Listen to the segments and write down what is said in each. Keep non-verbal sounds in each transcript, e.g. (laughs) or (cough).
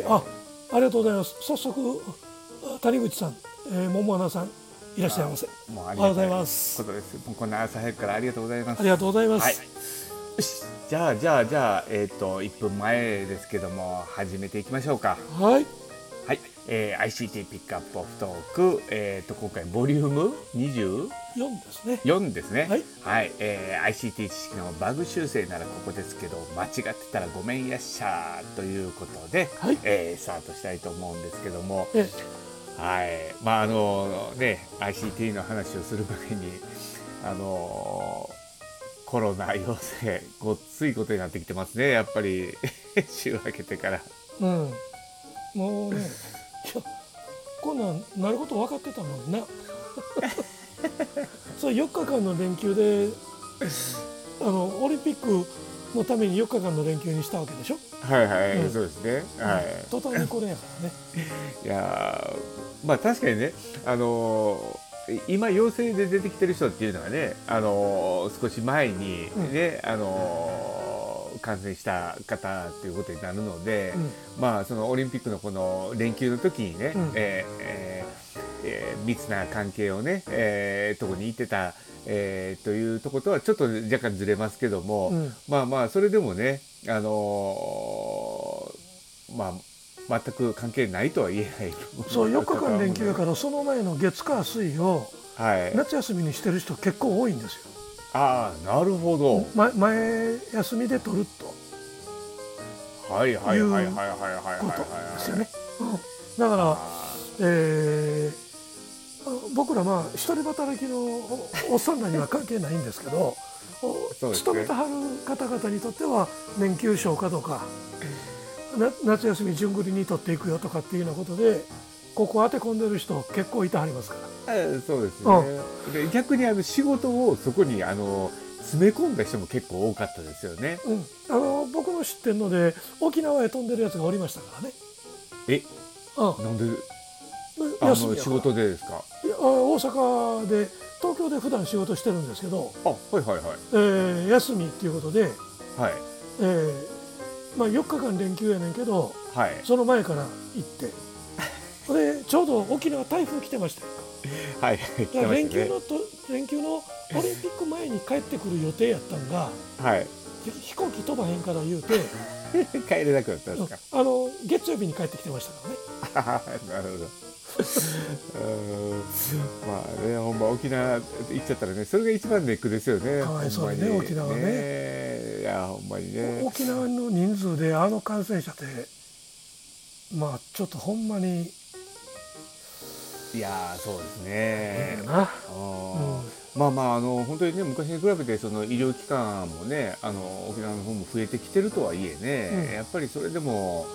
えー、あありがとうございます。早速谷口さん、えー、桃花さんいらっしゃいませ。もうありがとうございます。ことです。もうこんな朝早くからありがとうございます。ありがとうございます、はい、じゃあじゃあじゃあえっ、ー、と1分前ですけども始めていきましょうか。はい。はい、えー、ICT ピックアップオフトーク、えーと、今回ボリューム 20? 4ですね。4ですね。はい、はい、えー、ICT 知識のバグ修正ならここですけど間違ってたらごめんやっしゃということで、はい。えー、スタートしたいと思うんですけども、えはい。まああのね ICT の話をする前にあのコロナ陽性ごっついことになってきてますね。やっぱり (laughs) 週明けてから。うん。もうねいやこんなんなること分かってたもんな (laughs) そう4日間の連休であのオリンピックのために4日間の連休にしたわけでしょ？はいはい、うん、そうですね、はい、途端にこれやからね。(laughs) いやまあ確かにねあのー、今陽性で出てきてる人っていうのはね、あのー、少し前にね、うん、あのー感染した方っていうことになるので、うん、まあそのオリンピックのこの連休の時にね、うん、えー、えー、えー、密な関係をね、えー、とこに行ってた、えー、というとことはちょっと若干ずれますけども、うん、まあまあそれでもねあのー、まあ全く関係ないとは言えない。そう4日間連休やから (laughs) その前の月火水を夏休みにしてる人結構多いんですよ。ああなるほど、ま、前休みで取ると。はいはいはいはいはいはいことですよね。だから、えー、僕らまあ一人働きのおっさんらには関係ないんですけどね、勤めてはる方々にとっては年休消化とか夏休み順繰りに取っていくよとかっていうようなことでここ当て込んでる人結構いてはりますから。えそうですね、うん、で逆にあの仕事をそこにあの詰め込んだ人も結構多かったですよね。うん、あの僕の知ってるので沖縄へ飛んでるやつがおりましたからね。え、うん、なんであの仕事でですか？大阪で東京で普段仕事してるんですけどあはいはいはい、えー、休みっていうことで、はい。えーまあ、4日間連休やねんけど、はい、その前から行って。(laughs) でちょうど沖縄台風来てました。はい、ね、連休のと連休のオリンピック前に帰ってくる予定やったんが、はい、飛行機飛ばへんから言うて (laughs) 帰れなくなったんですか、あの月曜日に帰ってきてましたからね。(laughs) なるほどまあねほんま沖縄行っちゃったらねそれが一番ネックですよねかわいそうにね沖縄ね、ね、いやほんまにね。沖縄の人数であの感染者ってまあちょっとほんまに。いやそうですね。な、うん、まあまああの本当にね昔に比べてその医療機関もねあの沖縄の方も増えてきてるとはいえね、うん、やっぱりそれでも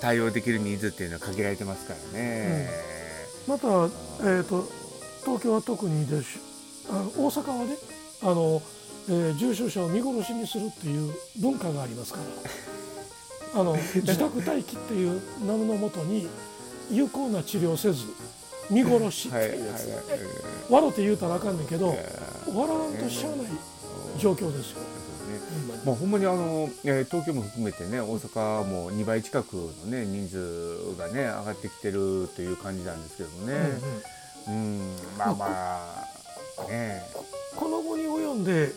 対応できる人数っていうのは限られてますからね。うん、また、えーと、東京は特にです。あの大阪はねあの、えー、重症者を見殺しにするっていう文化がありますから。(laughs) あの自宅待機っていう名のもとに有効な治療せず見殺しっていうやつ、笑って言うたらあかんねんけど笑わんとしゃあない状況ですよ。まあ、ほんまにあの、えー、東京も含めてね大阪も2倍近くのね人数がね上がってきてるという感じなんですけどもね、うん、うん、まあまあね。この後に及んで、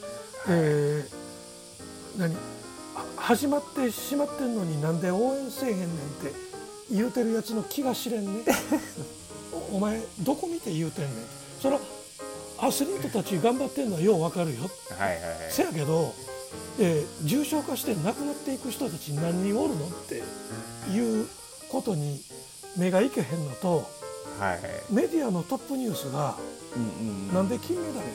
えー、何始まってしまってんのになんで応援せえへんねんって言うてるやつの気が知れんね (laughs) お前どこ見て言うてんねん。それはアスリートたち頑張ってんのはようわかるよ、はいはいはい、せやけど、えー、重症化して亡くなっていく人たち何人おるのっていうことに目がいけへんのと、はい、メディアのトップニュースが、うんうん、なんで金メダル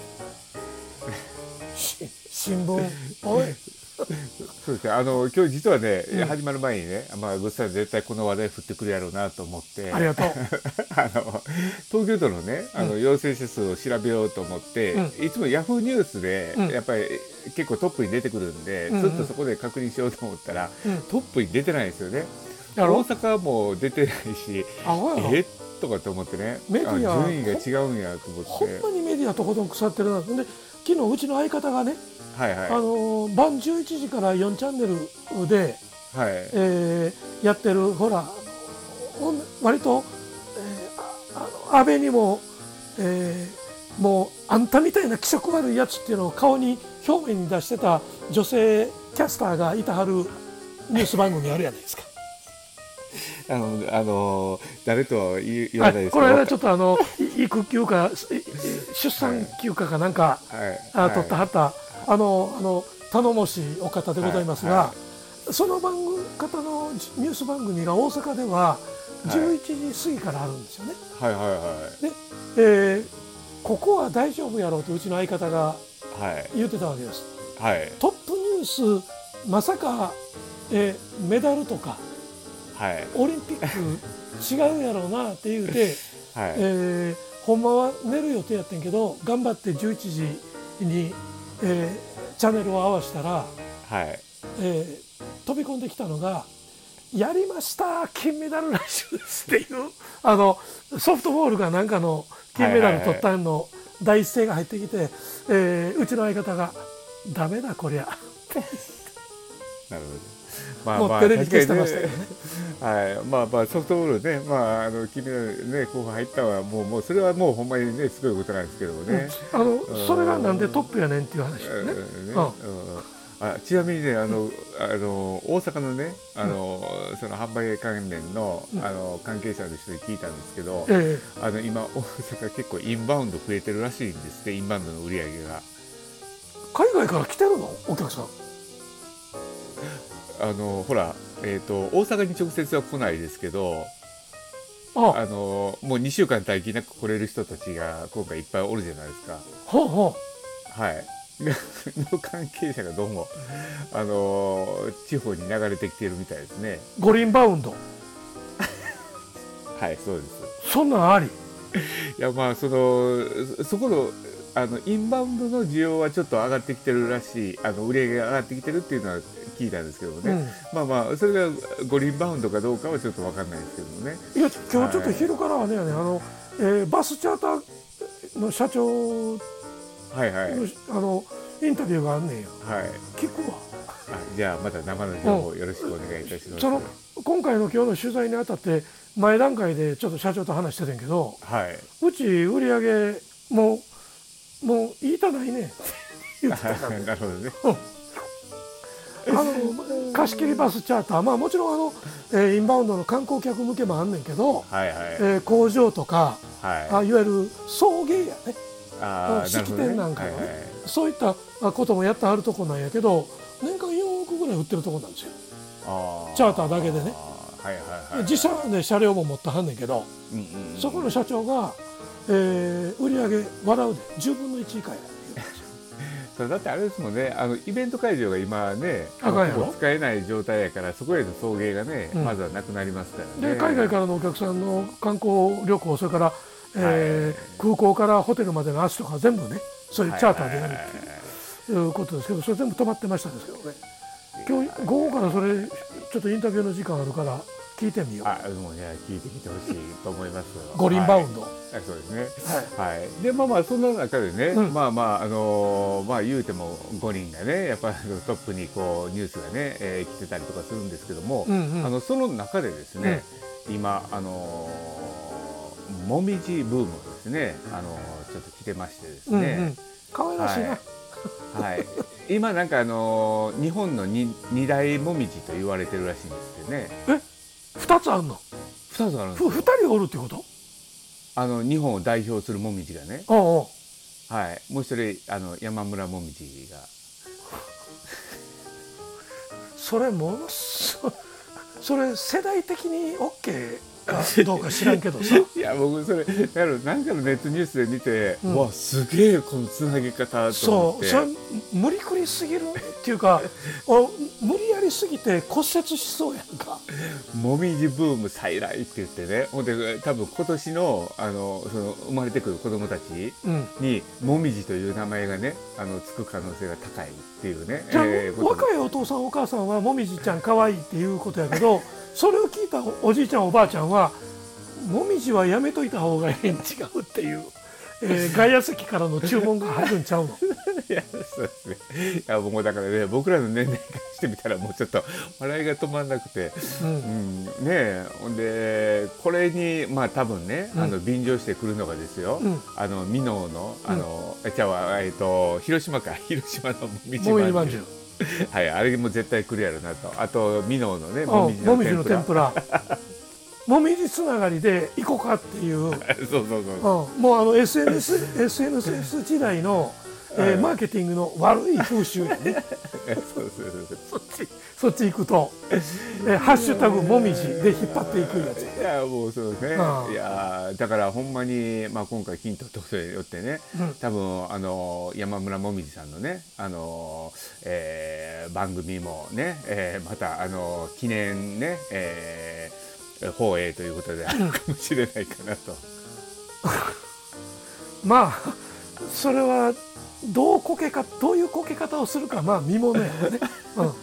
(laughs) 新聞。おいそうですね。あの、今日実はね、うん、始まる前にね、まあ、グッさん絶対この話題振ってくるやろうなと思って。ありがとう。(laughs) あの、東京都のね、あの、陽性者数を調べようと思って、うん、いつもヤフーニュースで、やっぱり結構トップに出てくるんで、うん、ちょっとそこで確認しようと思ったら、トップに出てないんですよね。大阪も出てないし、え？とかって思ってね、メディア？順位が違うんやと思って。ほんまにメディアとことん腐ってるな。で、昨日うちの相方がね、はいはい、あの晩11時から4チャンネルで、はい。えーやってるほら割と、えーあ安倍にも、えーもうあんたみたいな気色悪いやつっていうのを顔に表面に出してた女性キャスターがいたはるニュース番組あるやないですか。(laughs) あのあの誰とは言わはい、ないですけど。この間ちょっとあのい育休か出産休暇かなんか、はい。あはい。取ったはった、あのあの頼もしいお方でございますが、はいはその番組方のニュース番組が大阪でははい。11時過ぎからあるんですよね。はいはいはい。で、えーここは大丈夫やろうとうちの相方がはい。言ってたわけです。はい。トップニュースまさか、えーメダルとかはい。オリンピック違うやろうなって言うて。(laughs) はい。えーほんまは寝る予定やってんけど頑張って11時に、えーチャンネルを合わせたら、はいえー飛び込んできたのが「やりました金メダル来週です」っていうあのソフトボールがなんかの金メダル取ったの第一声が入ってきて、えーうちの相方が「ダメだこりゃ (laughs) なるほど。まもうテレビ消してましたけどね。はい、まあまあソフトボールね、まああの君のね候補入ったのはもうもうそれはもうほんまにねすごいことなんですけどもね。あのそれがなんでトップやねんっていう話うでね。んね。うん。うん。あちなみにねあのあの大阪のねあの、その販売関連のあの関係者の人に聞いたんですけど、えあの今大阪結構インバウンド増えてるらしいんですってインバウンドの売り上げが。ー海外から来てるの？お客さん。あのほらえっ、と大阪に直接は来ないですけど。ああのもう2週間待機なく来れる人たちが今回いっぱいおるじゃないですか。ほうほうはい。(laughs) の関係者がどうも、あの地方に流れてきてるみたいですね。五輪バウンド (laughs) はい、そうです。そんなんあり？いや、まあ、その、そそこの、あの、インバウンドの需要はちょっと上がってきてるらしい、あの、売り上げが上がってきてるっていうのは聞いたんですけどね。うんまあまあ、それが五輪バウンドかどうかはちょっとわかんないですけどもね。いや今日ちょっと昼からはね、あの、えーバスチャーターの社長のはいはい。はい。あのインタビューがあんねんよ聞くわあじゃあ、また生の情報よろしくお願いいたします。その今回の今日の取材にあたって前段階でちょっと社長と話してたんやけどはい。うち売り上げもうもう言いたないね言ってたからなるほどね。あの貸し切りバスチャーター。まあもちろんあの、えーインバウンドの観光客向けもあんねんけど、はいはい。えー工場とかはい。あいわゆる送迎やね。あー式典なんかのね。はいはい。そういったこともやってはるとこなんやけど年間4億ぐらい売ってるとこなんですよ。あチャーターだけでね。はいはいはい自社で車両も持ってはんねんけどうんうんうんそこの社長が、えー売り上げ笑うで。10分の1以下やそうだってあれですもんね。あのイベント会場が今ねあかんやろほぼ使えない状態やからそこへの送迎がね、うん。まずはなくなりますからね。で海外からのお客さんの観光旅行それから、えー空港からホテルまでの足とか全部ねそういうチャーターでやるっていうことですけどそれ全部止まってましたですけどね。今日午後からそれちょっとインタビューの時間あるから聞いてみよう。あもうね聞いてきてほしいと思います (laughs) 五輪バウンド、はい。あそうですね。はい、でまあまあそんな中でね、うん。まあまああのーまあ言うても5人がねやっぱりトップにこうニュースがね、えー来てたりとかするんですけども、うんうん。あのその中でですね、今あのーもみじブームがですねあのーちょっと来てましてですうんうん。ね、可愛らしいな、はい。はい、今なんかあのー日本のに二大もみじと言われてるらしいんですよね2つあんの？2つあるんですふよ2人おるってこと？あの日本を代表するもみじがね、おうおう。はい、もう一人あの山村もみじが。それものすごいそれ世代的に OK かどうか知らんけどさ。(laughs) いや僕それなんかのネットニュースで見て、うん。うわすげえこのつなぎ方と思って。そうそれ無理くりすぎるっていうか (laughs) お無理やりすぎて骨折しそうやんか。もみじブーム再来って言ってね。ほんで多分今年のあのその生まれてくる子供たちうん。にもみじという名前がねあのつく可能性が高いっていうね、じゃあ、えー若いお父さんお母さんはもみじちゃん可愛いっていうことやけどそれを聞いたおじいちゃんおばあちゃんはもみじはやめといた方がええん違うっていうえー (laughs) 外野席からの注文が入るんちゃうの？(laughs) いやそうですね。いやもうだからね僕らの年齢からしてみたらもうちょっと笑いが止まんなくて、うん。うん、ねえ。ほんでこれにまあ多分ね、うん。あの便乗してくるのがですよ、うん。あの箕面のあの、えちゃうわえっと広島か。(laughs) 広島のもみじもみじままんじゅう (laughs) はいあれも絶対来るやろなと。あと箕面のねうんもみじの天ぷら。(laughs) もみじつながりで行こうかっていう、(laughs) そうそうそうもうあの SNS, SNS 時代の、えーマーケティングの悪い風習やね。(laughs) そうそうそうそっちそっち行くと「えーハッシュタグもみじ」で引っ張っていくやついやもうそうですね、うん。いやだからほんまに、まあ、今回ヒントとことによってね、うん。多分あの山村もみじさんのねあの、えー番組もね、えーまたあの記念ね、えー放映ということであるかもしれないかなと。(laughs) まあそれはどうこけかどういうこけ方をするかまあ見ものやろね、(laughs) うん、も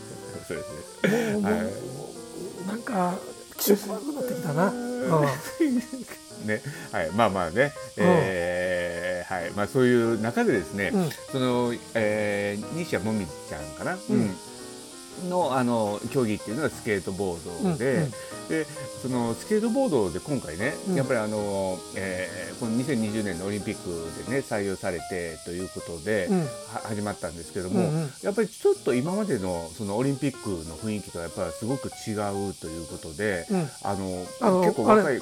そうですね。うもう、はい。なんか気色悪くなってきたな、うん。ね、はい、まあまあね、えーはい、まあそういう中でですね、うん。その、えー、西矢もみちゃんかな、うんのあの競技っていうのがスケートボードで、うんうん。でそのスケートボードで今回ね、うん。やっぱりあの、えーこの2020年のオリンピックでね採用されてということで、うん。は始まったんですけども、うんうん。やっぱりちょっと今までのそのオリンピックの雰囲気とはやっぱりすごく違うということで、うん。あのあの結構若い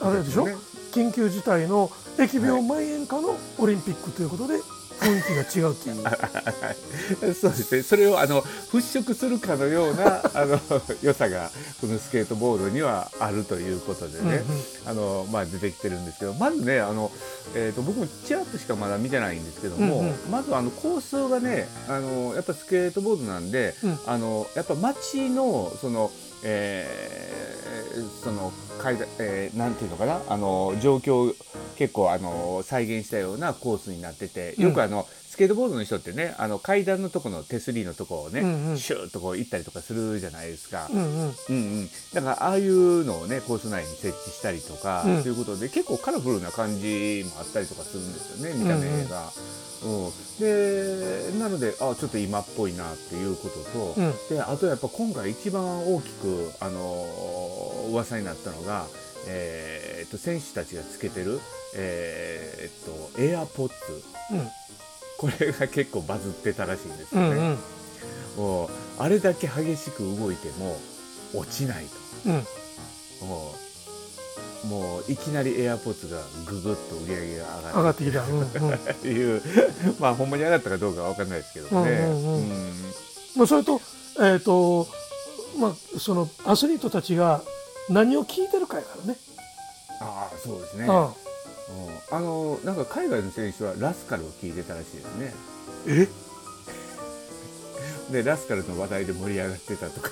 あれでしょ？ね。緊急事態の疫病蔓延下のオリンピックということで雰囲気が違うっていう。(laughs) そうですね。それをあの払拭するかのような (laughs) あの良さがこのスケートボードにはあるということでね、あのまあ出てきてるんですけど、まずねあのえっ、と僕もちらっとしかまだ見てないんですけども、うんうんまずあのコースがねあのやっぱスケートボードなんで、うんあのやっぱ街のそのえーその階段、えーなんていうのかなあの状況を結構あの再現したようなコースになっててよくあの、スケートボードの人ってねあの階段のとこの手すりのとこをね、うんうん。シューッとこう行ったりとかするじゃないですか。うんうん。うんうん、だからああいうのをねコース内に設置したりとか、うん。ということで結構カラフルな感じもあったりとかするんですよね見た目が。うんでなのであちょっと今っぽいなっていうことと、うん。であとやっぱ今回一番大きく、あの噂になったのが、えーっと選手たちがつけてる、えーっとエアポッツ。うん。これが結構バズってたらしいんですよね。うんうん。もうあれだけ激しく動いても落ちないうん。ともうもういきなりエアポッツがぐぐっと売り上げが上がっ上がってきた。うんうん。いうまあほんまに上がったかどうかは分かんないですけどね。うんうんうん。うん。まあそれとえっ、とまあそのアスリートたちが何を聞いてるかやからね。ああそうですね。うんうんあのなんか海外の選手はラスカルを聞いてたらしいですね。え？(laughs) でラスカルの話題で盛り上がってたとか。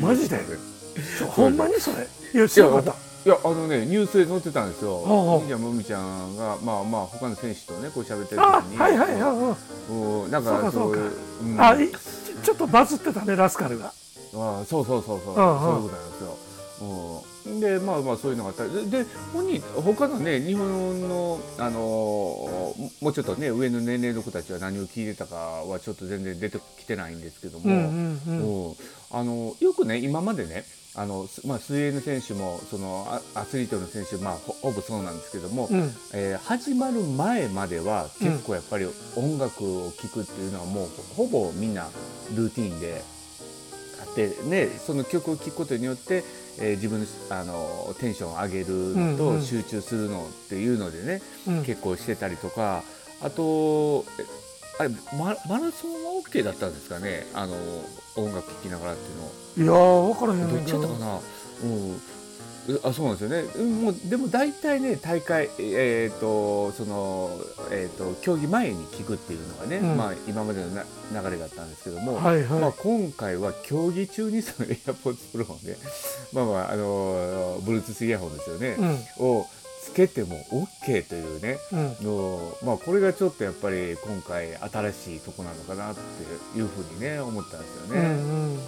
マジで？(laughs) ほんまにそれ？いや知らなかった。やあのねニュースで載ってたんですよ。ああみーちゃんもみちゃんがまあまあ他の選手とねこう喋ってるあ時に。はいはいはいはい。うんなんかそういううんあいちちょっとバズってたねラスカルが。あそうそうそうそう、うんうんそういうことなんですよ。うん、でまあまあそういうのがあったり。でで本人他のね日本のあのーもうちょっとね上の年齢の子たちは何を聞いてたかはちょっと全然出てきてないんですけども、うんうんうん。うん。あのよくね今までねあの、すまあ、水泳の選手もそのアアスリートの選手、まあ、ほほぼそうなんですけども、うん。えー始まる前までは結構やっぱり音楽を聴くっていうのはもうほぼみんなルーティンであってねその曲を聴くことによって、えー自分のあのテンションを上げるのとうんうん。集中するのっていうのでね、うん。結構してたりとかあとえあれママラソンは OK だったんですかね？あの音楽聴きながらっていうの。いやー分からへんど。っちやったかな、うん、えあそうなんですよねうんもうでも大体ね大会えっ、とそのえっ、と競技前に聞くっていうのがね、うんまあ今までのな流れだったんですけども、はいはい。まあ、今回は競技中にそのエアポッツプロをね (laughs) まあまああの Bluetooth イヤホンですよね、うんをつけても OK というねうんのまあこれがちょっとやっぱり今回新しいとこなのかなっていうふうにね思ったんですようんね。うん。うん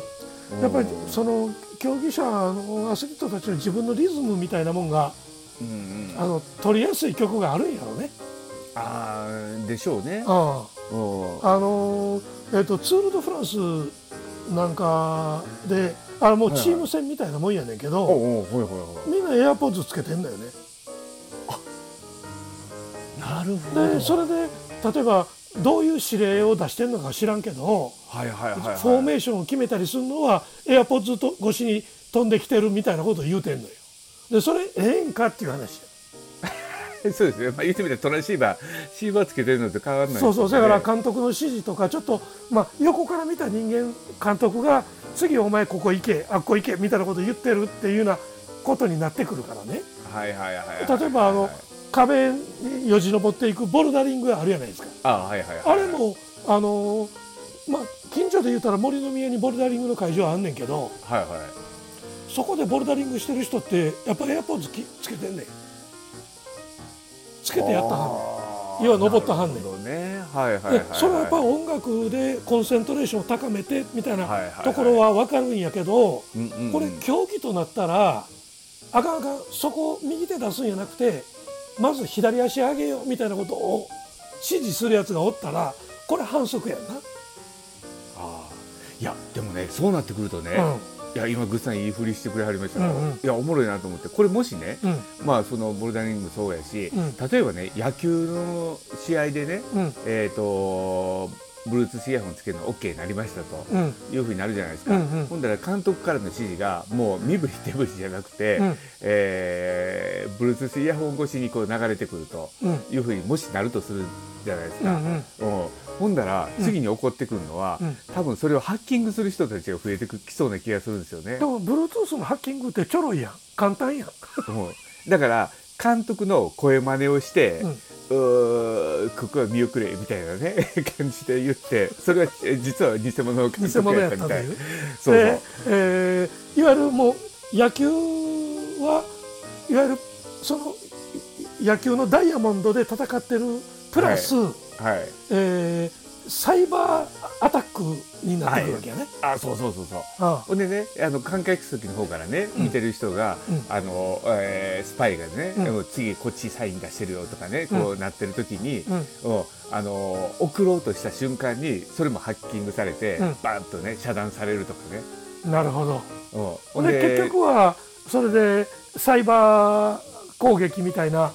やっぱりその競技者のアスリートたちの自分のリズムみたいなもんがうんうん。あの取りやすい曲があるんやろうね。ああでしょうね。あのーえっとツール・ド・フランスなんかであれもうチーム戦みたいなもんやねんけど、みんなエアポッズつけてんだよね。いなるほど。でそれで例えばどういう指令を出してんのか知らんけど、はいはいはい、はい、フォーメーションを決めたりするのはエアポッズと越しに飛んできてるみたいなことを言うてんのよ。でそれええんかっていう話 (laughs) そうですね、まあ、言ってみたらトランシーバーシーバーつけてるのと変わらない。そうそう。だからか監督の指示とかちょっと、まあ、横から見た人間監督が次お前ここ行けあっこ行けみたいなことを言ってるっていうようなことになってくるからね。はいはいはいはい。例えばあの壁によじ登っていくボルダリングあるじゃないですか。あはいはいはいあれもあのまあ近所で言ったら森の宮にボルダリングの会場あんねんけどはいはい。そこでボルダリングしてる人ってやっぱエアポッズきつけてんねん。つけてやったはんねん。要は登ったはんねん。ね。はいはいはい、はい、でそれはやっぱ音楽でコンセントレーションを高めてみたいなところは分かるんやけどこれ競技となったらあかんあかんそこを右手出すんやなくてまず左足上げようみたいなことを指示するやつがおったらこれ反則やんな。あーいやでもねそうなってくるとね、いや今グッさんいいふりしてくれはりましたよ、うんうん。いやおもろいなと思ってこれもしね、うん。まあそのボルダリングもそうやし、うん。例えばね野球の試合でね、うん。えっ、と Bluetooth イヤホンつけるの OK になりましたと。うん。いうふうになるじゃないですか、うんうん。ほんだら監督からの指示がもう身振り手振りじゃなくて、うん。えー、Bluetooth イヤホン越しにこう流れてくるとうん。いうふうにもしなるとするじゃないですか、うんうん。うん。ほんだら次に起こってくるのは、うん。多分それをハッキングする人たちが増えてきそうな気がするんですよね。で。も Bluetooth のハッキングってちょろいやん。簡単やん。うん。だから監督の声真似をして、うん。ここは見送れみたいなね (laughs) 感じで言ってそれはえ実は偽物の監督やったみたい。そうそう。で、えーいわゆるもう野球はいわゆるその野球のダイヤモンドで戦ってるプラス、はい。えーサイバーアタックになってくるわけやね。あそうそうそうそう。あほんでねあの観客席の方からねうん。見てる人が、うん。あのえースパイがね、うん。次こっちサイン出してるよとかねこうなってる時に、あの送ろうとした瞬間にそれもハッキングされて、うん。バーンとね遮断されるとかね。なるほど。うん、ほんで結局はそれでサイバー攻撃みたいな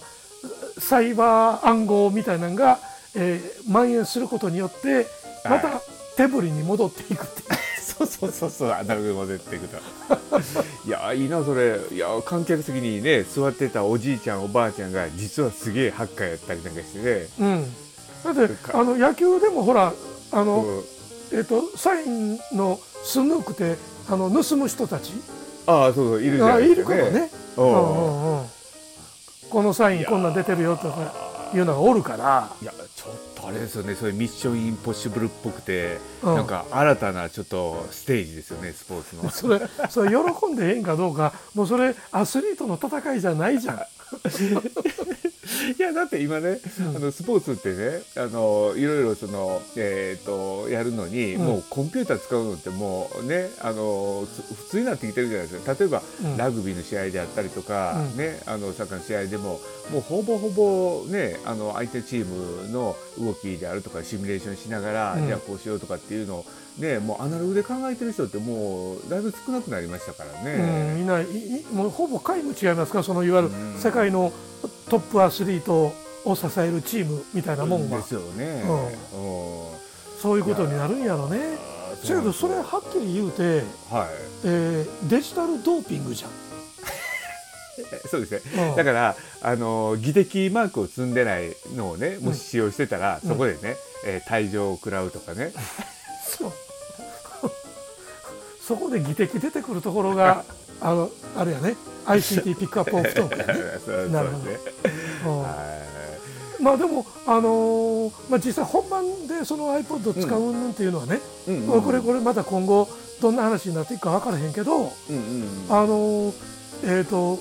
サイバー暗号みたいなのが、えー蔓延することによってまた手振りに戻っていくっていう。(laughs) そうそうそうそうアナログに戻っていくと。いやいいなそれ。いや観客席にね座ってたおじいちゃんおばあちゃんが実はすげえハッカーやったりなんかしてね、うん、だってあの野球でもほらあの、うん。えっとサインのスヌークってあの盗む人たちああそうそういるじゃないですかね。るからね、ううんんうんうん。このサインこんなん出てるよとかいうのがおるから。いやちょっとあれですよね。そういうミッションインポッシブルっぽくて、うん。なんか新たなちょっとステージですよねスポーツの。(laughs) それそれ喜んでええんかどうかもうそれアスリートの戦いじゃないじゃん。(laughs) いやだって今ね、あのスポーツってねあのいろいろその、えー、とやるのに、うん。もうコンピューター使うのってもうねあのつ普通になってきてるじゃないですか。例えば、うん。ラグビーの試合であったりとか、うん。ねあのサッカーの試合でももうほぼほぼねあの相手チームの動きであるとかシミュレーションしながら、うん。じゃあこうしようとかっていうのをねもうアナログで考えてる人ってもうだいぶ少なくなりましたからうん、ね。みんないいもうほぼ皆無違いますか？そのいわゆるうん。世界のトップアスリートを支えるチームみたいなもんは。ですよね。うん。うん。そういうことになるんやろね。あーだけどそれはっきり言うて、はい。えーデジタルドーピングじゃん。(laughs) そうですね、うん。だからあの技的マークを積んでないのをねもし使用してたら、うんそこでね、えー退場を食らうとかね。(laughs) そうそこで技的出てくるところが (laughs) あのあれやね。ICT ピックアップオフトークやね。そうなるほどまあでも、あのーまあ、実際本番でその iPod を使ううんっていうのはね、いうんうん。これこれまた今後どんな話になっていくか分からへんけど、うんうんあのーえっ、と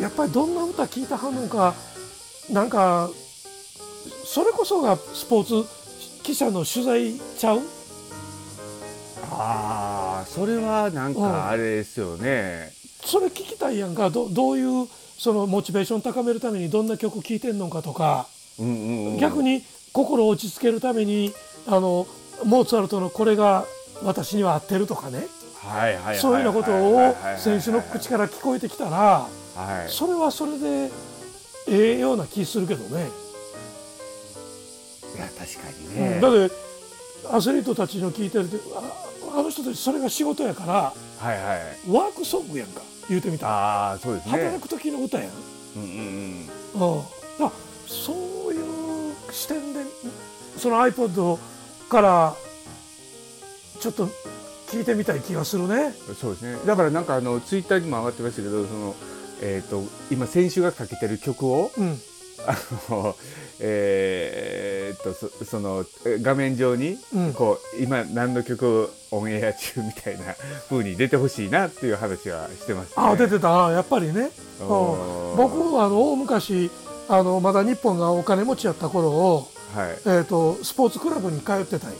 やっぱりどんな歌聴いたはんのかなんかそれこそがスポーツ記者の取材ちゃうああそれはなんうんかあれですよね、それ聞きたいやんか。どどういうそのモチベーション高めるためにどんな曲聴いてんのかとか、うんうんうん。逆に心を落ち着けるためにあのモーツァルトのこれが私には合ってるとかね。そういうようなことを選手の口から聞こえてきたらはい。それはそれでええような気するけどね。いや確かにうん。ね、だってアスリートたちの聞いてるとああの人たちそれが仕事やからはいはい。ワークソングやんか言うてみた。らああそうですね。働く時の歌やん、うんうんうん。うん、だそういう視点でその iPod からちょっと聞いてみたい気がするね。そうですね。だからなんかあのツイッターにも上がってましたけどそのえっ、と今選手がかけてる曲をうん。あのえーっとそそのえ画面上にうん。こう今何の曲オンエア中みたいな風に出てほしいなっていう話はしてます、ね、あ出てた。あやっぱりね、ううん。ん、僕はあの大昔あのまだ日本がお金持ちやった頃を、はい。えー、とスポーツクラブに通ってたんよ。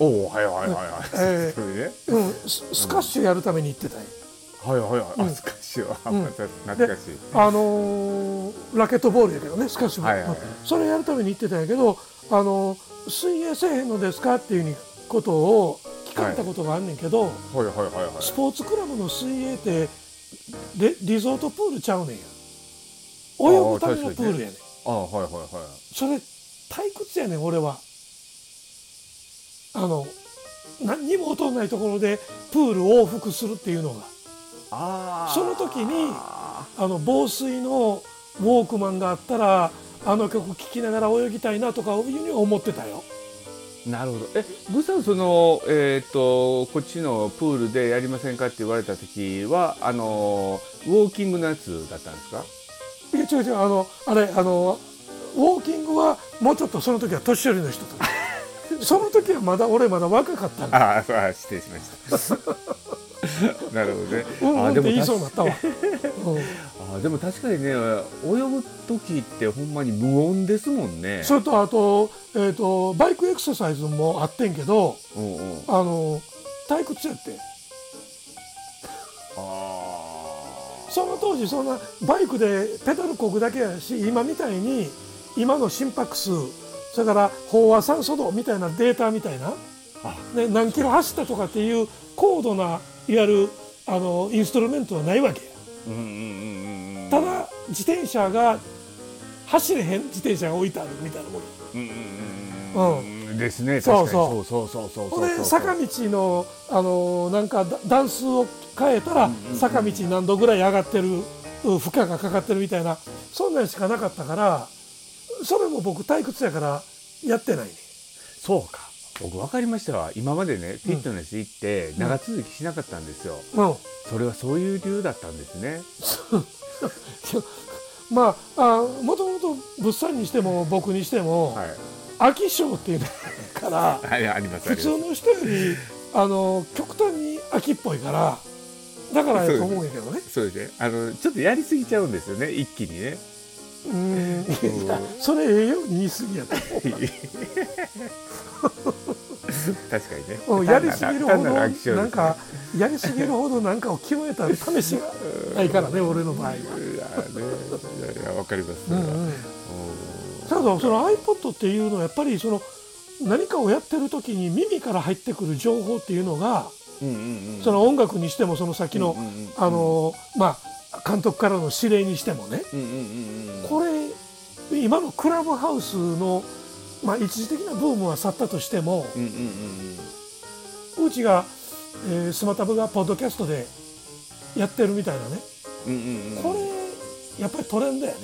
おおはいはいはいはい、えーそれでうん、ススカッシュやるために行ってたんよ。はいはいはい、うん。あスカッシュは、う懐かしい、あのーラケットボールやけどねスカッシュも、はいはい。はいそれやるために行ってたんやけど、あのー水泳せえへんのですかっていうことを聞かれたことがあんねんけど、スポーツクラブの水泳ってレリゾートプールちゃうねんや。泳ぐためのプールやねん。あはいはいはいそれ退屈やねん俺は。あの何にも音のないところでプール往復するっていうのが。その時にあの防水のウォークマンがあったらあの曲聴きながら泳ぎたいなとかいうふうに思ってたよ。なるほど。えグさんそのえっ、とこっちのプールでやりませんかって言われた時はあのウォーキングのやつだったんですか？いや違う違う。あのあれあのウォーキングはもうちょっとその時は年寄りの人と (laughs) その時はまだ俺まだ若かったああ失礼しました。(laughs) なるほどね。うんうんあでも言いそうに確なったわ、う (laughs) んあでも確かにね泳ぐ時ってほんまに無音ですもんね。それとあと,、えー、とバイクエクササイズもあってんけどうんうん。あの退屈やって。あその当時そんなバイクでペダルこぐだけやし今みたいに今の心拍数それから飽和酸素度みたいなデータみたいな、あ。ね、何キロ走ったとかっていう高度ないわゆるあのインストルメントはないわけや。うんうんうんうんうん。ただ自転車が走れへん自転車が置いてあるみたいなもの。うんうんうんうんですねそうそう。そうそうそうほそうんで坂道のあのなんかだ段数を変えたら坂道何度ぐらい上がってるう負荷がかかってるみたいなそんなんしかなかったからそれも僕退屈やからやってない。ねそうか。僕分かりましたわ。今までねフィットネス行って長続きしなかったんですよ、うん。それはそういう理由だったんですね。(laughs) まああもともと物産にしても僕にしても、はい。飽き性っていうのからはいありますあ普通の人よりあの極端に飽きっぽいからだからやと思うんやけどね。そうですね。あのちょっとやりすぎちゃうんですよね一気にねうん。それええように言い過ぎやと。思う確かにね。うんやりすぎるほど単なんかやりすぎるほどなんかを決めた試しがないからね俺の場合は。いやわかります。それは、うんうん。うんただその iPod っていうのはやっぱりその何かをやってる時に耳から入ってくる情報っていうのがその音楽にしてもその先のあのまあ監督からの指令にしてもねこれ今のクラブハウスのまあ一時的なブームは去ったとしてもうちがえースマタブがポッドキャストでやってるみたいなね。これやっぱりトレンドやね。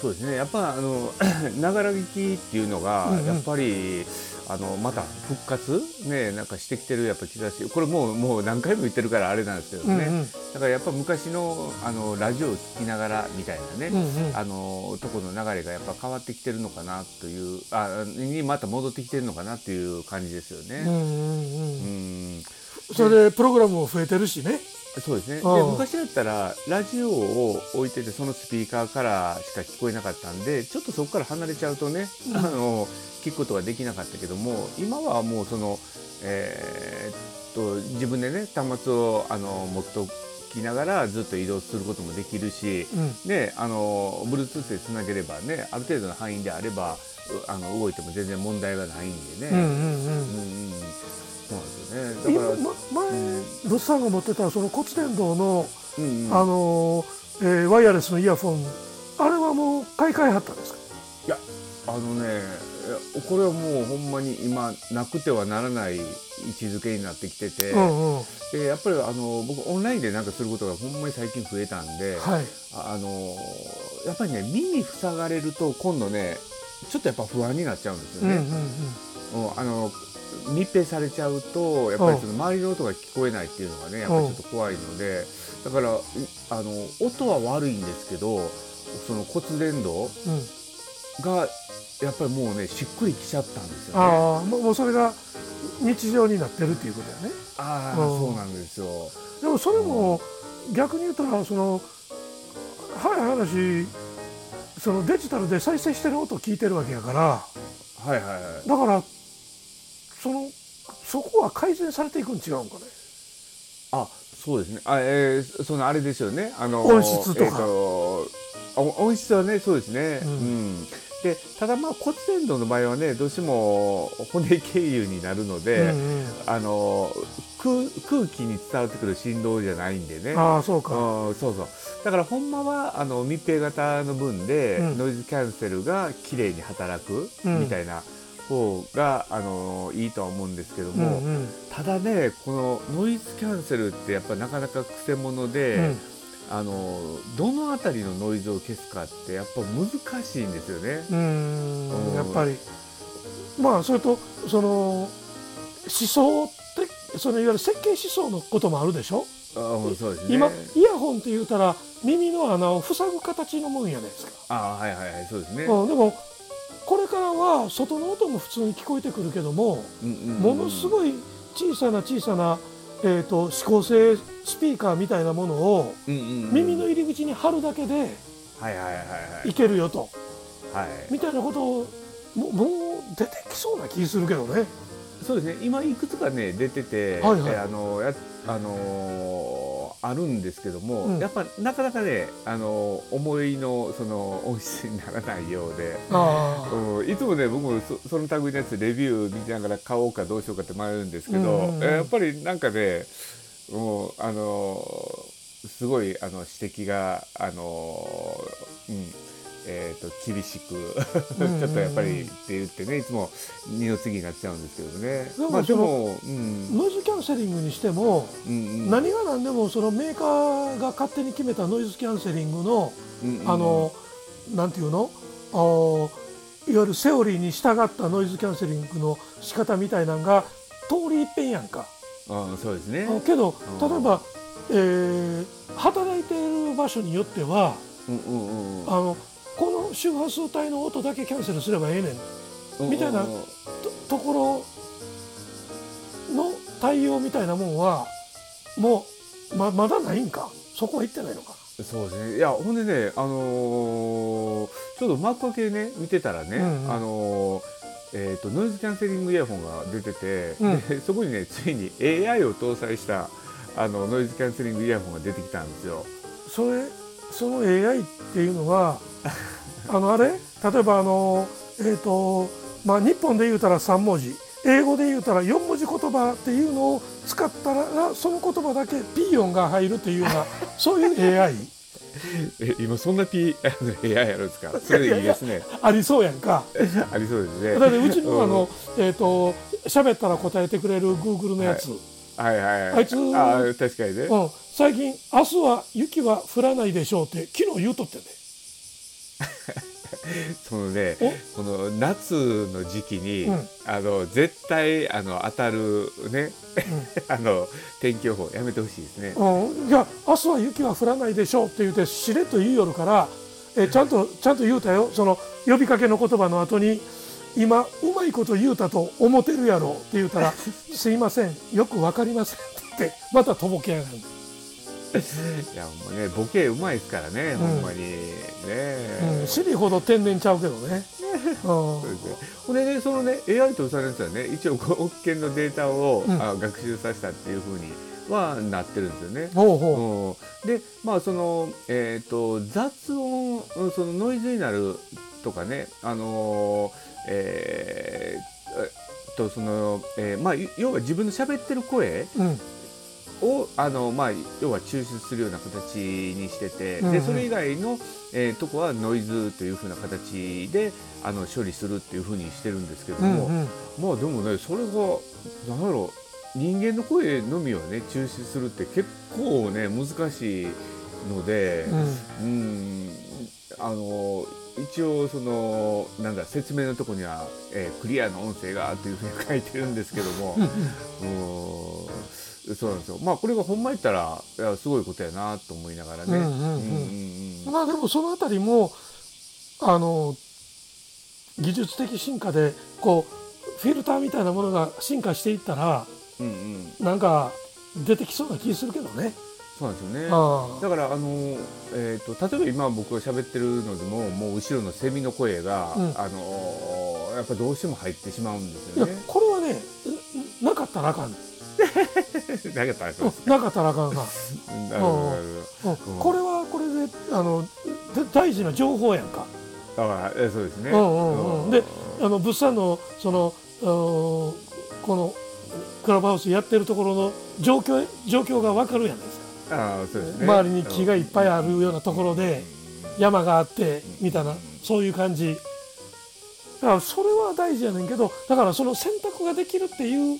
そうですね。やっぱあの (clears throat) ながら聞きっていうのが、やっぱりあのまた復活ねなんかしてきてるやっぱ気がしこれもうもう何回も言ってるからあれなんですけどね、うんうん。だからやっぱ昔のあのラジオを聞きながらみたいなね、うんうん。あのとこの流れがやっぱ変わってきてるのかなというあにまた戻ってきてるのかなっていう感じですよね。うんうんうん。うん。それでプログラムも増えてるしね。そうですね。でうん。昔だったらラジオを置いててそのスピーカーからしか聞こえなかったんでちょっとそこから離れちゃうとね、うん。あの聞くことができなかったけども今はもうその、えーっと自分でね端末をあの持っと聞きながらずっと移動することもできるし、うん。ね、あの Bluetooth でつなげればねある程度の範囲であればうあの動いても全然問題がないんでね。うんうんうん。うんうんそうなんですよね。だから、今ま前、うん。物産が持ってたその骨伝導の、うんうん。あのえーワイヤレスのイヤフォンあれはもう買い替えはったんですか？いやあのねこれはもうほんまに今なくてはならない位置づけになってきてて、うんうん。でやっぱりあの僕オンラインでなんかすることがほんまに最近増えたんで、はい。ああのやっぱりね耳塞がれると今度ねちょっとやっぱ不安になっちゃうんですようんうんね。うんあの密閉されちゃうとやっぱりその周りの音が聞こえないっていうのがねやっぱりちょっと怖いのでだからいあの音は悪いんですけどその骨伝導がやっぱりもうねしっくりきちゃったんですよね。ああもうそれが日常になってるっていうことやねああうんそうなんですよ。でもそれも逆に言ったらその早い話そのデジタルで再生してる音聞いてるわけやからはいはいはい。だからそのそこは改善されていくん違うんかね？あそうですね。あえー、そのあれですよね。あの音質とかえー音質はねそうですね。ううんん。でただまあ骨伝導の場合はねどうしても骨経由になるので、うんうんあの空空気に伝わってくる振動じゃないんでね。ああそうかうんそうそうだからほんまはあの密閉型の分で、うんノイズキャンセルが綺麗に働くうんみたいな方が、あのいいとは思うんですけどうんも、うん。ただねこのノイズキャンセルってやっぱなかなかくせ者で、うん。あのどの辺りのノイズを消すかってやっぱ難しいんですよね。うーん。やっぱり。まあそれとその思想ってそのいわゆる設計思想のこともあるでしょ？あうんそうですね。今イヤホンって言うたら耳の穴を塞ぐ形のもんやないですか、あはいはいはいそうですね。うん、でもこれからは外の音も普通に聞こえてくるけどもものすごい小さな小さな、えー、と指向性スピーカーみたいなものを耳の入り口に貼るだけではいけるよと。はい。みたいなことをももう出てきそうな気するけどね。そうですね。今いくつかね出てて、はいはい。えあのやあのーあるんですけども、うん。やっぱなかなかね、あのー思いのその音質にならないようで、あうん、いつもね僕もそその類のやつレビュー見ながら買おうかどうしようかって迷うんですけど、うんうんうん。えやっぱりなんかねもうあのーすごいあの指摘があのーうんえー、と厳しく (laughs) ちょっとやっぱりって言ってねいつも二の次になっちゃうんですけどね。でもまあでも、うん。ノイズキャンセリングにしても、うんうん。何が何でもそのメーカーが勝手に決めたノイズキャンセリングの、うんうんあのなんていうの？いわゆるセオリーに従ったノイズキャンセリングの仕方みたいなのが通り一遍やんか。あそうですね。あけどうん。例えば、えー働いている場所によってはうんうんうん。あのこの周波数帯の音だけキャンセルすればええねん。うん。みたいなとところの対応みたいなもんはもうままだないんか？そこは行ってないのか？そうですね。いやほんでねあのーちょうど幕開けね見てたらね、うんうん。あのーえー、とノイズキャンセリングイヤホンが出てて、うん。でそこにねついに AI を搭載したあのノイズキャンセリングイヤホンが出てきたんですよ。それその AI っていうのは (laughs) あのあれ？例えばあのえっ、とまあ日本で言うたら3文字。英語で言うたら4文字言葉っていうのを使ったらその言葉だけピー音が入るっていうような (laughs) そういう AI え今そんな P (laughs) AI やるんですか？それでいいですね。ありそうやんか。ありそうですね。だってうちのあうん。の、えっ、と喋ったら答えてくれる Google のやつ、はい。はい。はい。あいつあ確かにね、うん、最近「明日は雪は降らないでしょう」って昨日言うとってね (laughs) そのねこの夏の時期に、うん。あの絶対あの当たるね、(laughs) あの天気予報やめてほしいですね。うん、いや明日は雪は降らないでしょうって言ってしれっと言うよるからえ (laughs) ちゃんとちゃんと言うたよ。その呼びかけの言葉の後に今うまいこと言うたと思ってるやろって言うたら「すいません。よくわかりません」って言ってまたとぼけやがる、(laughs) いやもうねボケうまいですからね、ほんまに。ね。うん、シリほど天然ちゃうけどね、う (laughs) んそうですね。ほんでねそのね AI とされるやつはね一応5億件のデータを、うん。あ学習させたっていうふうにはなってるんですよね。ほうほう。ん、でまあその、えー、と雑音うんそのノイズになるとかねあのーえーとその、えーまあ要は自分の喋ってる声ううんをあの、まあ、要は抽出するような形にしてて、うんうん。でそれ以外の、えーとこはノイズというふうな形であの処理するっていうふうにしてるんですけども、うんうん。まあでもねそれがなんだろう人間の声のみをね抽出するって結構ね難しいので、うん、あの一応そのなんだ説明のとこには、えークリアな音声がというふうに書いてるんですけども。うん。うんそうなんですよ。まあこれがほんま言ったらいやすごいことやなと思いながらね。まあでもそのあたりもあの技術的進化でこうフィルターみたいなものが進化していったらうんうんなんか出てきそうな気するけどね。そうなんですよね。あだからあのえっ、と例えば今僕が喋ってるのでももう後ろのセミの声が、うんあのやっぱどうしても入ってしまうんですいやよね。これはねうなかったらあかん、だけどあれそううんなかったらあかんあかんなるほどなるうんうんこれはこれであので大事な情報やんか。ほど。だからえそうですね。うんうんうんであの物産のそのうんこのクラブハウスやってるところの状況状況がわかるやないですか。あーそうですね。周りに木がいっぱいあるようなところでうん山があってみたいなそういう感じ。だからそれは大事やねんけどだからその選択ができるっていうう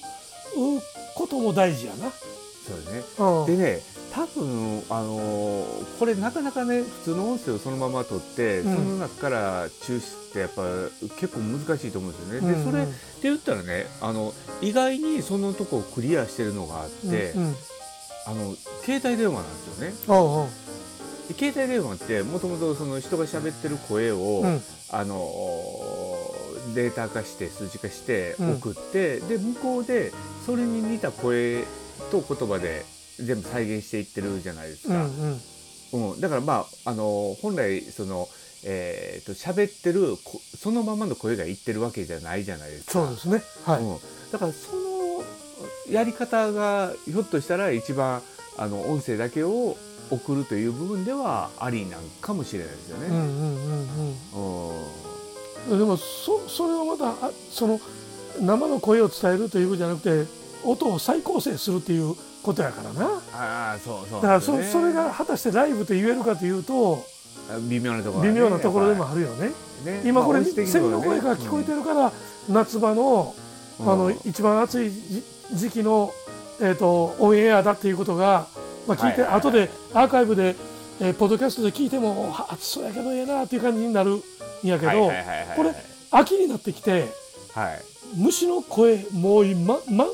ことも大事やな。そうね。うんでね多分あのーこれなかなかね普通の音声をそのまま取って、うんその中から抽出ってやっぱ結構難しいと思うんですよね。うんでそれって言ったらねあの意外にそのとこをクリアしてるのがあって、うんうんあの携帯電話なんですよね。おうお携帯電話ってもともとその人が喋ってる声を、うんあのーデータ化して数値化してうん送って、で向こうでそれに似た声と言葉で全部再現していってるじゃないですうんか。うんうんだからまああの本来そのえー、と喋ってるこそのままの声が言ってるわけじゃないじゃないですか。そうですね。はい。うん、だからそのやり方がひょっとしたら一番あの音声だけを送るという部分ではありなんかもしれないですよね。うんうんうんうんうん。でもそそれはまたあその生の声を伝えるということじゃなくて音を再構成するっていうことやからな。ああそうそうだからそ,、それが果たしてライブと言えるかというと微妙なところはね、微妙なところでもあるよね。ね。今これ、まあ音質的にセミの声が聞こえてるから、夏場のうん。あの一番暑い時時期の、えー、とオンエアだっていうことが、まあ、聞いて、はい後でアーカイブで、えーポッドキャストで聞いてもは暑そうやけどええなっていう感じになるんやけど、はいはいはいはいはい。これ秋になってきてはい。虫の声もう今、ま、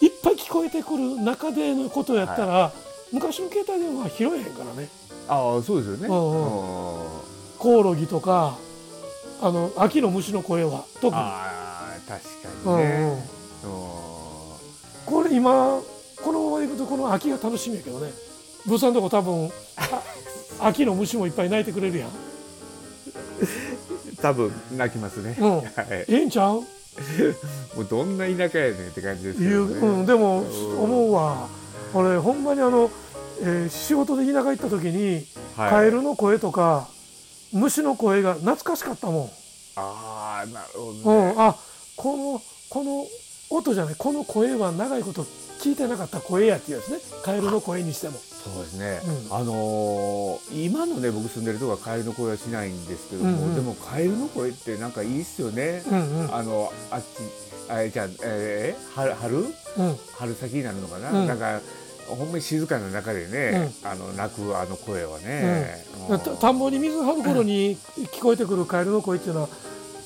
いっぱい聞こえてくる中でのことやったら、昔の携帯電話は拾えへんからね。ああそうですよね。コオロギとかあの秋の虫の声は特に。ああ確かうんうん。にね。うん。これ今このままいくとこの秋が楽しみやけどね。ブーさんとこ多分あ (laughs) 秋の虫もいっぱい鳴いてくれるやん (laughs) 多分泣きますね。うん。はい。ええんちゃう？(laughs) もうどんな田舎やねんって感じですけどね。うん、でもうん。思うわ。俺ほんまにあの、えー仕事で田舎行った時に、はい。カエルの声とか虫の声が懐かしかったもん、ああなるほうどね。ん、あこのこの音じゃない。この声は長いこと聞いてなかった声やっていうやつね。カエルの声にしてもそうですね。うん。あのー今のね僕住んでるとこはカエルの声はしないんですけども、うんうん。でもカエルの声ってなんかいいっすよね。うんうん。あのあっちあじゃあ、えー、春？春うん。春先になるのかな、うん。なんかほんまに静かな中でね、あの鳴くあの声はね、田んぼに水張る頃に聞こえてくるカエルの声っていうのは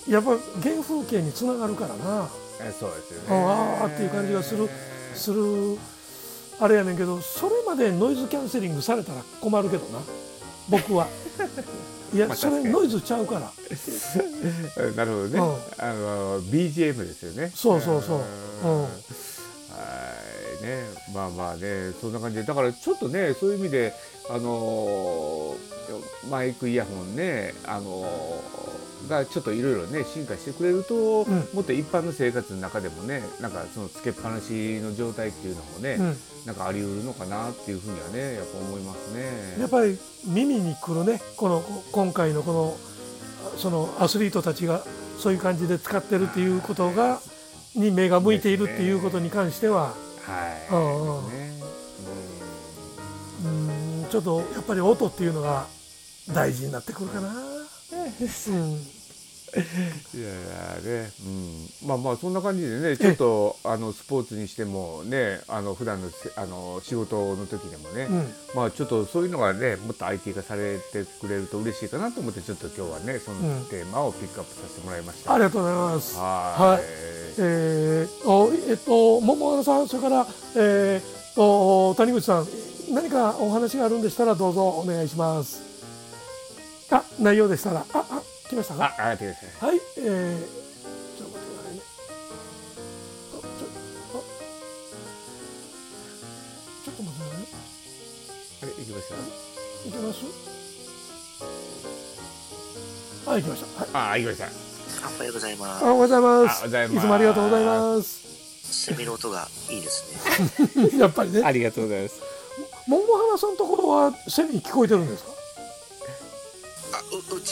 やっぱ原風景につながるからな。えそうですよね。あーっていう感じがするするあれやねんけどそれまでノイズキャンセリングされたら困るけどな。僕は。(laughs) いやまあそれノイズちゃうから。(laughs) なるほどね、うん。あの BGM ですよね。そうそうそう。うん。はいね。まあまあね。そんな感じで。だからちょっとねそういう意味であのマイクイヤホンねあのがちょっといろいろね進化してくれると、うん。もっと一般の生活の中でもねなんかそのつけっぱなしの状態っていうのもね、うん。なんかあり得るのかなっていうふうにはねやっぱ思いますね。やっぱり耳にくるねこのこ今回のこのそのアスリートたちがそういう感じで使ってるっていうことがに目が向いているっていうことに関しては。はい、うんちょっとやっぱり音っていうのが大事になってくるかな。うん。うん。いやいやね、うん、まあまあそんな感じでねちょっとあのスポーツにしてもねあの普段のせあの仕事の時でもね、うん。まあちょっとそういうのがねもっと IT 化されてくれると嬉しいかなと思ってちょっと今日はねそのうんテーマをピックアップさせてもらいました。ありがとうございます。はい。はい。えー、おえっと桃原さんそれから、えー、と谷口さん何かお話があるんでしたらどうぞお願いします。あ内容でしたらああ来ましたか？あ、あ、てください。はい、えー、ちょっと待ってくださいね。あちょあちょっと待ってくださいね。あれ、行きました。いけますあ、行きました。はい。あ、行きました。おはようございまおはようございます。あおはようございますいつもありがとうございます。す。セミの音がいいですね。(laughs) やっぱりね。ありがとうございます。桃花さんのところはセミ聞こえてるんですか？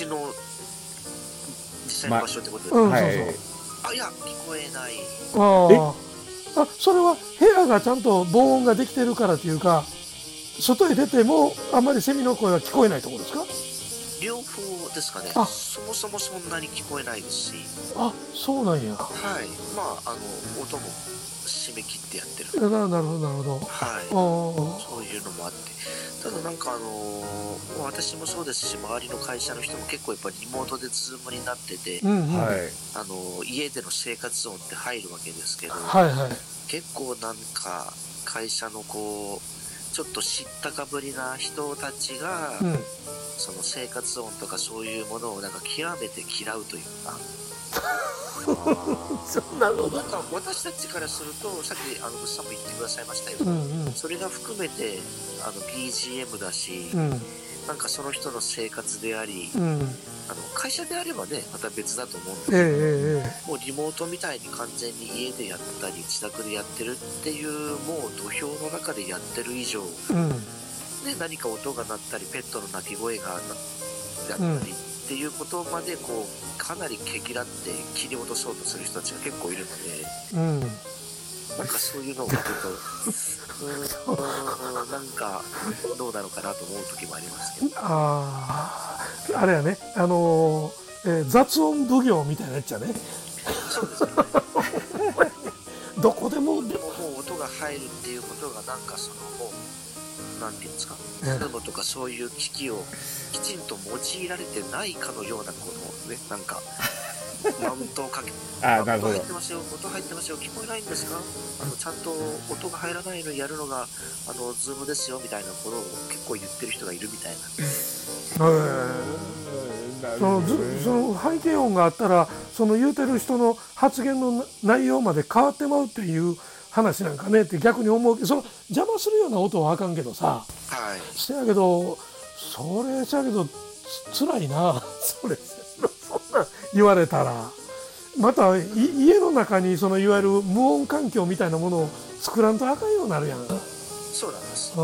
あ、う、うちの実際の場所ってことですか、うん、はいそうそう。あ、いや、聞こえない。ああ。あ、それは部屋がちゃんと防音ができてるからというか。外へ出てもあんまりセミの声が聞こえないところですか？両方ですかね。あそもそもそんなに聞こえないですし。あ、そうなんや。はい。まあ、あの、音も締め切ってやってる。ななるほどなるほど。はい。あそういうのもあって。ただなんかあのー私もそうですし、周りの会社の人も結構やっぱりリモートでズームになってて、あ。うんうん。はい。あのー家での生活音って入るわけですけど、はいはい。結構なんか会社のこうちょっと知ったかぶりな人たちが、うん。その生活音とかそういうものをなんか極めて嫌うというか (laughs) そうなるほどな。んか私たちからするとさっきあのさんも言ってくださいましたよ、うんうん。それが含めてあの BGM だし、うんなんかその人の生活であり、うん。あの会社であればねまた別だと思うんですええけど、ええもうリモートみたいに完全に家でやったり自宅でやってるっていうもう土俵の中でやってる以上ええ。うん。ね、何か音が鳴ったりペットの鳴き声がなだったりっていうことまでこうかなり毛嫌って切り落とそうとする人たちが結構いるのでうん。なんかそういうのを見るとうーんなんかどうなのかなと思う時もありますけどああ。あれやね。あのーえー雑音奉行みたいなやつやね。そうですよね (laughs) どこでも。でももう音が入るっていうことがなんかそのもうなんていうんですか？ええズームとかそういう機器をきちんと用いられてないかのようなこのねなんかマウントをかけあ、なるほど。音入っ。てますよ。音入ってますよ聞こえないんですか？あのちゃんと音が入らないのにやるのがあのズームですよみたいなことを結構言ってる人がいるみたいな。そのずその背景音があったらその言うてる人の発言の内容まで変わってまうっていう話なんかねって逆に思うけどその邪魔するような音はあかんけどさ。はい。せやけどそれせやけどつ辛いな。(laughs) それそんなん言われたら。またい家の中にそのいわゆる無音環境みたいなものを作らんとあかんようになるやん。うんそうなんです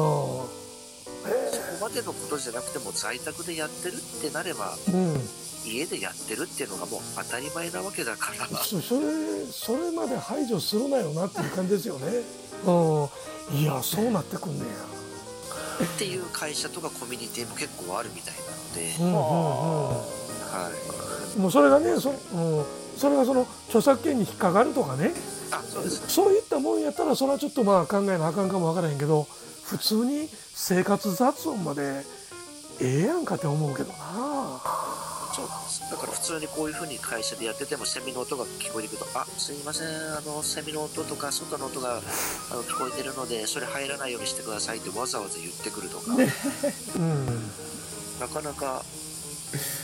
そこまでのことじゃなくても在宅でやってるってなればうん、家でやってるっていうのがもう当たり前なわけだから。そそれそれまで排除するなよなっていう感じですよね。うん、いやそうなってくんねっていう会社とかコミュニティも結構あるみたいなので、んうんうん。はい。もうそれがねそ,、うん、それがその著作権に引っかかるとかね。あそうです。そういったもんやったらそれはちょっとまあ考えなあかんかもわからへんけど普通に生活雑音までええやんかって思うけどな。そうなんです。だから普通にこういうふうに会社でやっててもセミの音が聞こえてくると「あすいませんあのセミの音とか外の音があの聞こえてるのでそれ入らないようにしてください」ってわざわざ言ってくるとか、うん。なかなか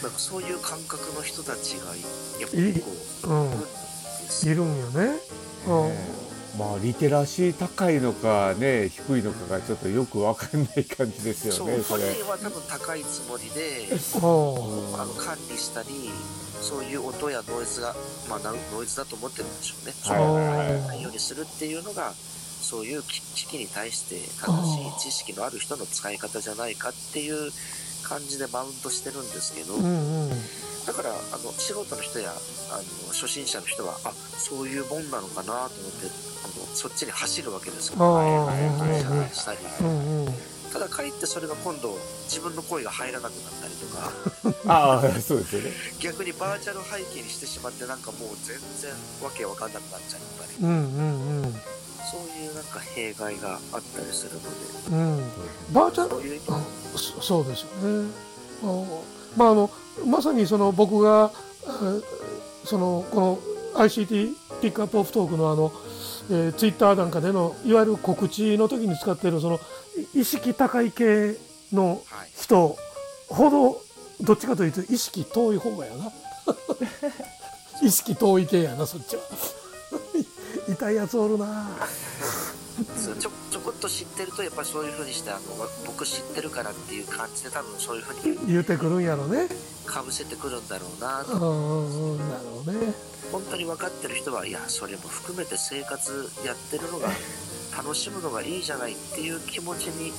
なんかそういう感覚の人たちがやっぱり結構うん。いるんいるんよね、うんまあリテラシー高いのかね低いのかがちょっとよくわかんない感じですよねそ人は多分高いつもりでおあの管理したりそういう音やノイズが、まあ、なノイズだと思ってるんでしょうね、はいはいはい。ないようにするっていうのがそういう機機器に対して正しい知識のある人の使い方じゃないかっていう感じでマウントしてるんですけど、うんうん。だからあの素人の人やあの初心者の人はあそういうもんなのかなと思ってあのそっちに走るわけですよ、したり。うんうん。ただかえってそれが今度自分の声が入らなくなったりとか。(laughs) ああそうですよね。逆にバーチャル背景にしてしまってなんかもう全然わけわかんなくなっちゃったり。うんうんうん。そういうなんか弊害があったりするので。うん。バーチャル？そういう意味あそうですよね。あまああのまさにその僕がそのこの ICT ピックアップオフトークのあの、えー、ツイッターなんかでのいわゆる告知の時に使っているその意識高い系の人ほどどっちかというと意識遠い方がやな。意識遠い系やなそっちは。痛いやつおるな。ちょちょこっと知ってるとやっぱりそういう風にしてあのわ僕知ってるからっていう感じで多分そういう風に言うてくるんやろね。かぶせてくるんだろうなとうんうんうんなるほどね。本当に分かってる人はいやそれも含めて生活やってるのが楽しむのがいいじゃないっていう気持ちに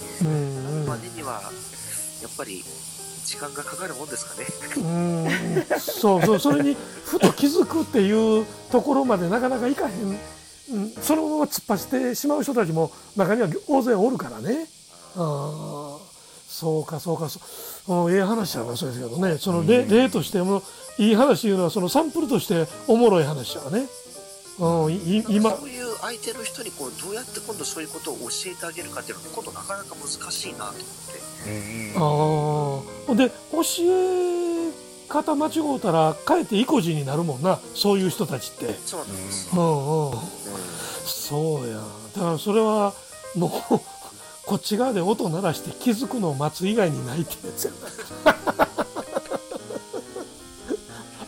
までにはやっぱり時間がかかるもんですかねうんそうそうそれにふと気づくっていうところまでなかなかいかへん、そのまま突っ走ってしまう人たちも中には大勢おるからね。あー。そうかそうかそう。うんええ話やなそうですけどね。その例,、例としてもいい話いうのはそのサンプルとしておもろい話やね、うん、いい今。そういう相手の人にこうどうやって今度そういうことを教えてあげるかっていうのは今度なかなか難しいなと思って。うんあで教え方間違うたらかえって意固地になるもんな。そういう人たちって。そうなんです、うんうん。うんそうや。だからそれはもうこっち側で音鳴らして気づくのを待つ以外にないって。やつやな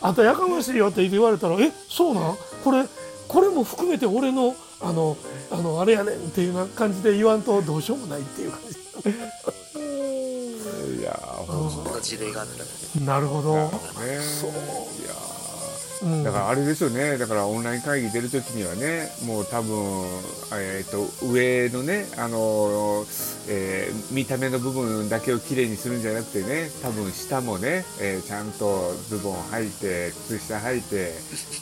あんたやかましいよって言われたらえそうなん？これこれも含めて俺のあのあのあれやねんっていう感じで言わんとどうしようもないっていう感いやーほんそんな事例があったなるほど、とね。そう。いやだからあれですよね、だからオンライン会議出るときにはね、もう多分、えー、と上のね、あのえー見た目の部分だけをきれいにするんじゃなくてね、多分下もね、えーちゃんとズボン履いて、靴下履いて、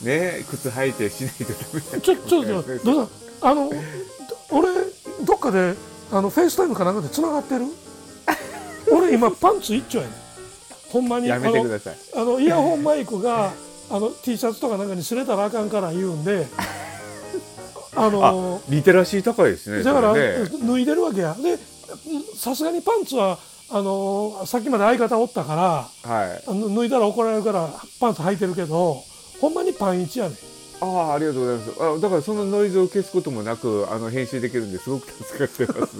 ね、靴履いてしないとダメだちょちょっと待って。どうぞ。あのど俺どっかであのフェイスタイムかなんかで繋がってる？俺今パンツ一丁やねんほんまにやめてください。あのイヤホンマイクがあの T シャツとかなんかにすれたらあかんから言うんで (laughs) あのあ、リテラシー高いですね。だから、ね脱いでるわけやでさすがにパンツはあのさっきまで相方おったからはい。あの脱いだら怒られるからパンツ履いてるけどほんまにパン一やねんああ、ありがとうございます。あだからそのノイズを消すこともなく、あの編集できるんですごく助かってます。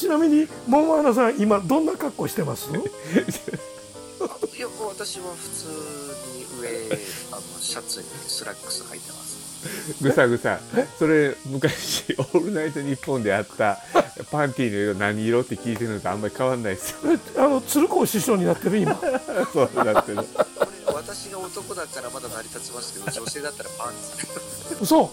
ちなみに桃花さん今どんな格好してます？いや私は普通に上あのシャツにスラックス履いてます。ぐさぐさ。それ昔「オールナイトニッポン」であったパンティーの色何色って聞いてるのとあんまり変わんないです。よえあの鶴光師匠になってる今。(laughs) そうなってる。私が男だからまだ成り立ちますけど女性だったらパンツ。そう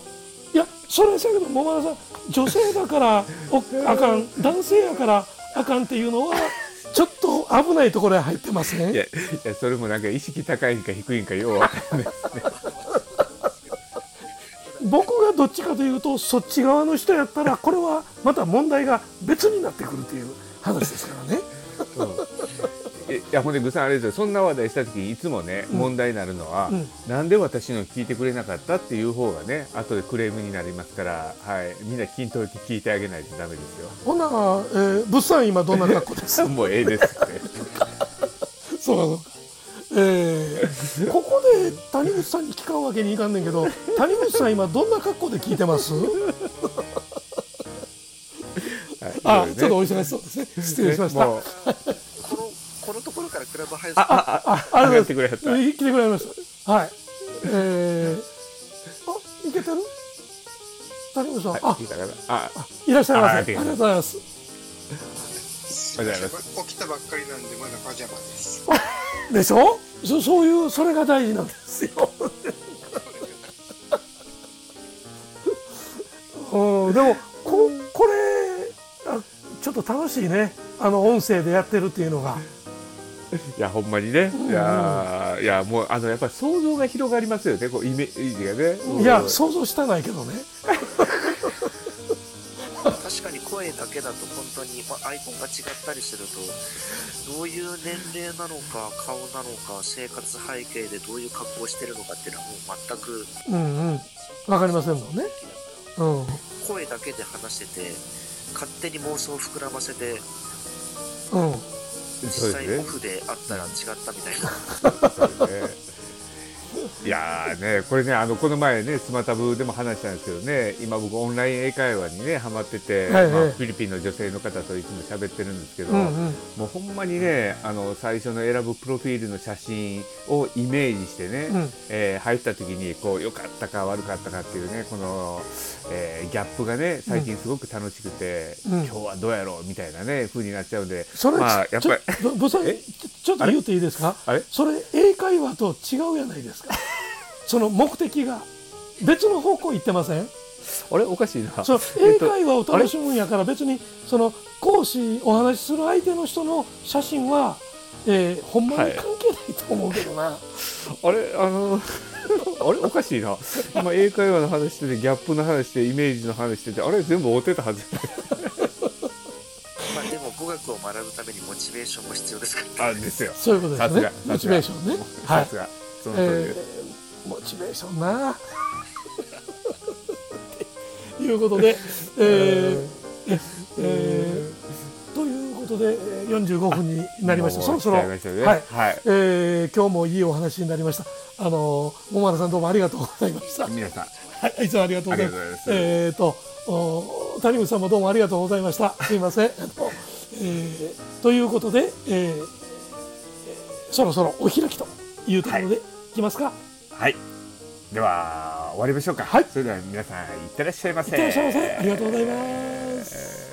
それはそうやけど桃花さん女性だからおあかん。男性やからあかんっていうのはちょっと危ないところへ入ってません？いやいやそれもなんか意識高いんか低いんかようわかんない僕がどっちかというとそっち側の人やったらこれはまた問題が別になってくるという話ですからね。いやほんでぐさんあれですよ。そんな話題した時にいつもね、うん。問題になるのは、うん。なんで私の聞いてくれなかったっていう方がね後でクレームになりますから、はい、みんな均等に聞いてあげないとダメですよ。ほんなら、えー物産今どんな格好です？(laughs) もうええですって。(laughs) そうかそうか。えーここで谷口さんに聞かんわけにいかんねんけど (laughs) 谷口さん今どんな格好で聞いてます？あ、はいちょっとお忙しそうですね。失礼しました、もうこのこのところからクラブハウスああああ上がってくれはった来てくれましたはいえー、あけてる谷口さん、はいあ聞いたかなあいらっしゃいませあありがとうございますすいません起きたばっかりなんでまだパジャマです。でしょそそういうそれが大事なんですようんでもここれあちょっと楽しいねあの音声でやってるっていうのがいやほんまにね、いやーいやもうあのやっぱり想像が広がりますよね。こうイメージがね。いやうん。想像したないけどね。確かに声だけだと本当に、まあ、アイコンが違ったりするとどういう年齢なのか顔なのか生活背景でどういう格好をしてるのかっていうのはもう全くうんうん。わかりませんもんね。うん。声だけで話してて勝手に妄想を膨らませてうん実際オフであったら違ったみたいな。いやーねこれねあのこの前ねスマタブでも話したんですけどね今僕オンライン英会話にねハマってて、はいはい。まあ、フィリピンの女性の方といつも喋ってるんですけど、うんうん。もうほんまにねあの最初の選ぶプロフィールの写真をイメージしてね、うん。えー入った時にこう良かったか悪かったかっていうねこの、えーギャップがね最近すごく楽しくて、うん。今日はどうやろうみたいなね風になっちゃうんで。それ、まあやっぱりちょちょえ？ちょっと言うていいですか？あれ？それ英会話と違うやないですか。(laughs) その目的が。別の方向行ってません？あれ？おかしいな。そ英会話を楽しむんやから別にその講師お話しする相手の人の写真は、えーほんまに関係ないと思うけどな、あれあの (laughs) あれ？おかしいな。今英会話の話しててギャップの話してイメージの話しててあれ？全部合うてたはずまあでも語学を学ぶためにモチベーションも必要ですからあですよ。そういうことですね。モチベーションね。はいさすが。その通りえで。す、ーモチベーションな。(laughs) ということで、えーえー。ということでえー45分になりました。そろそろ、ねはい。はい。えー今日もいいお話になりました。あの桃原さんどうもありがとうございました。皆さん。はいいつもありがとうございます。えーとお谷口さんもどうもありがとうございました。すいません。えーということで、えーえーそろそろお開きというところで、い、きますか。はい。では終わりましょうか。はい。それでは皆さんいってらっしゃいませ。いってらっしゃいませ。ありがとうございます